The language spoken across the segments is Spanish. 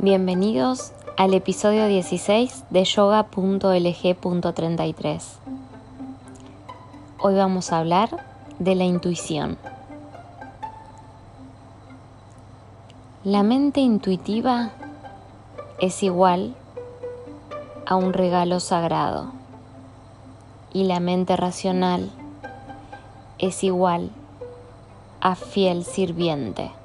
Bienvenidos al episodio 16 de yoga.lg.33. Hoy vamos a hablar de la intuición. La mente intuitiva es igual a un regalo sagrado y la mente racional es igual a fiel sirviente.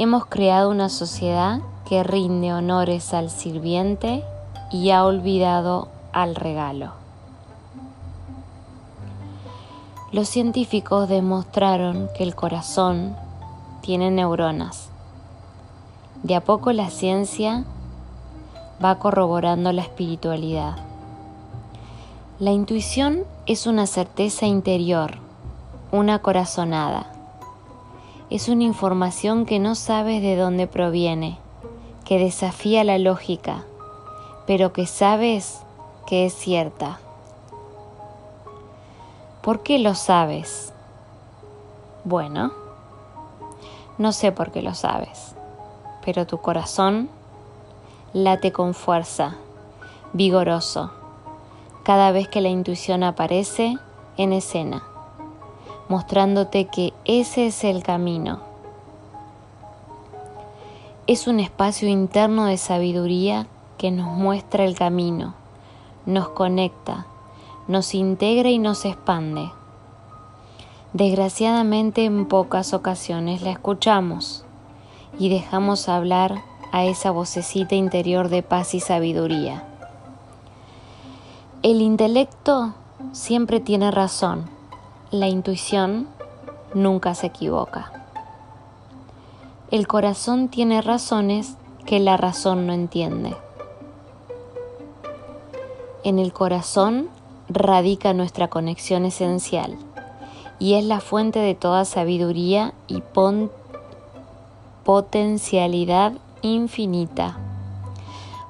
Hemos creado una sociedad que rinde honores al sirviente y ha olvidado al regalo. Los científicos demostraron que el corazón tiene neuronas. De a poco la ciencia va corroborando la espiritualidad. La intuición es una certeza interior, una corazonada es una información que no sabes de dónde proviene, que desafía la lógica, pero que sabes que es cierta. ¿Por qué lo sabes? Bueno, no sé por qué lo sabes, pero tu corazón late con fuerza, vigoroso, cada vez que la intuición aparece en escena mostrándote que ese es el camino. Es un espacio interno de sabiduría que nos muestra el camino, nos conecta, nos integra y nos expande. Desgraciadamente en pocas ocasiones la escuchamos y dejamos hablar a esa vocecita interior de paz y sabiduría. El intelecto siempre tiene razón la intuición nunca se equivoca. El corazón tiene razones que la razón no entiende. En el corazón radica nuestra conexión esencial y es la fuente de toda sabiduría y potencialidad infinita.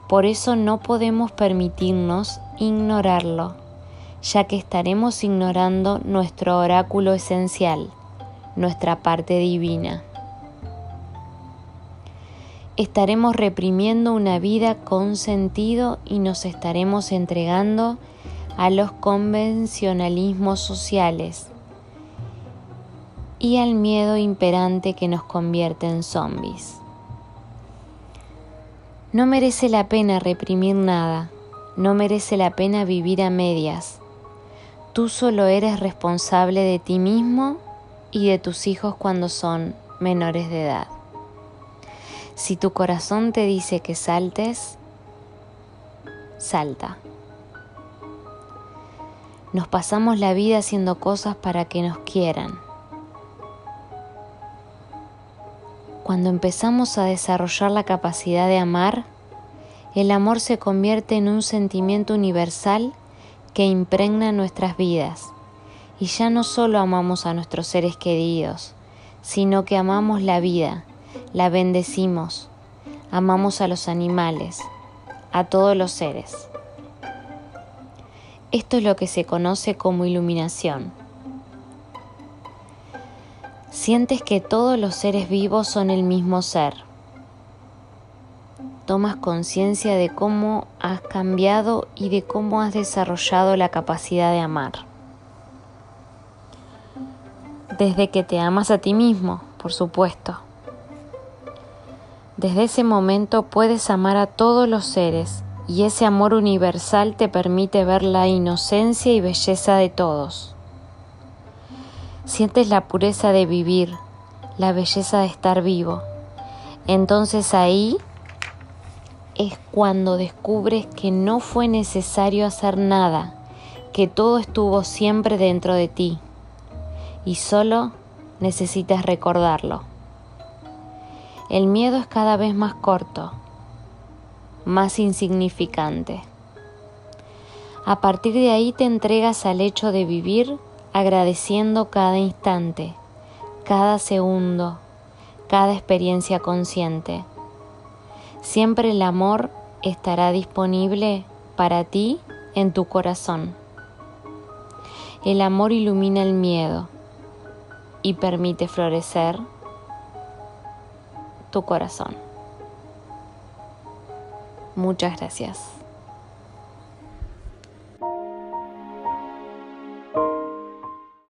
Por eso no podemos permitirnos ignorarlo ya que estaremos ignorando nuestro oráculo esencial, nuestra parte divina. Estaremos reprimiendo una vida con sentido y nos estaremos entregando a los convencionalismos sociales y al miedo imperante que nos convierte en zombies. No merece la pena reprimir nada, no merece la pena vivir a medias, Tú solo eres responsable de ti mismo y de tus hijos cuando son menores de edad. Si tu corazón te dice que saltes, salta. Nos pasamos la vida haciendo cosas para que nos quieran. Cuando empezamos a desarrollar la capacidad de amar, el amor se convierte en un sentimiento universal que impregna nuestras vidas. Y ya no solo amamos a nuestros seres queridos, sino que amamos la vida, la bendecimos, amamos a los animales, a todos los seres. Esto es lo que se conoce como iluminación. Sientes que todos los seres vivos son el mismo ser tomas conciencia de cómo has cambiado y de cómo has desarrollado la capacidad de amar. Desde que te amas a ti mismo, por supuesto. Desde ese momento puedes amar a todos los seres y ese amor universal te permite ver la inocencia y belleza de todos. Sientes la pureza de vivir, la belleza de estar vivo. Entonces ahí es cuando descubres que no fue necesario hacer nada, que todo estuvo siempre dentro de ti y solo necesitas recordarlo. El miedo es cada vez más corto, más insignificante. A partir de ahí te entregas al hecho de vivir agradeciendo cada instante, cada segundo, cada experiencia consciente Siempre el amor estará disponible para ti en tu corazón. El amor ilumina el miedo y permite florecer tu corazón. Muchas gracias.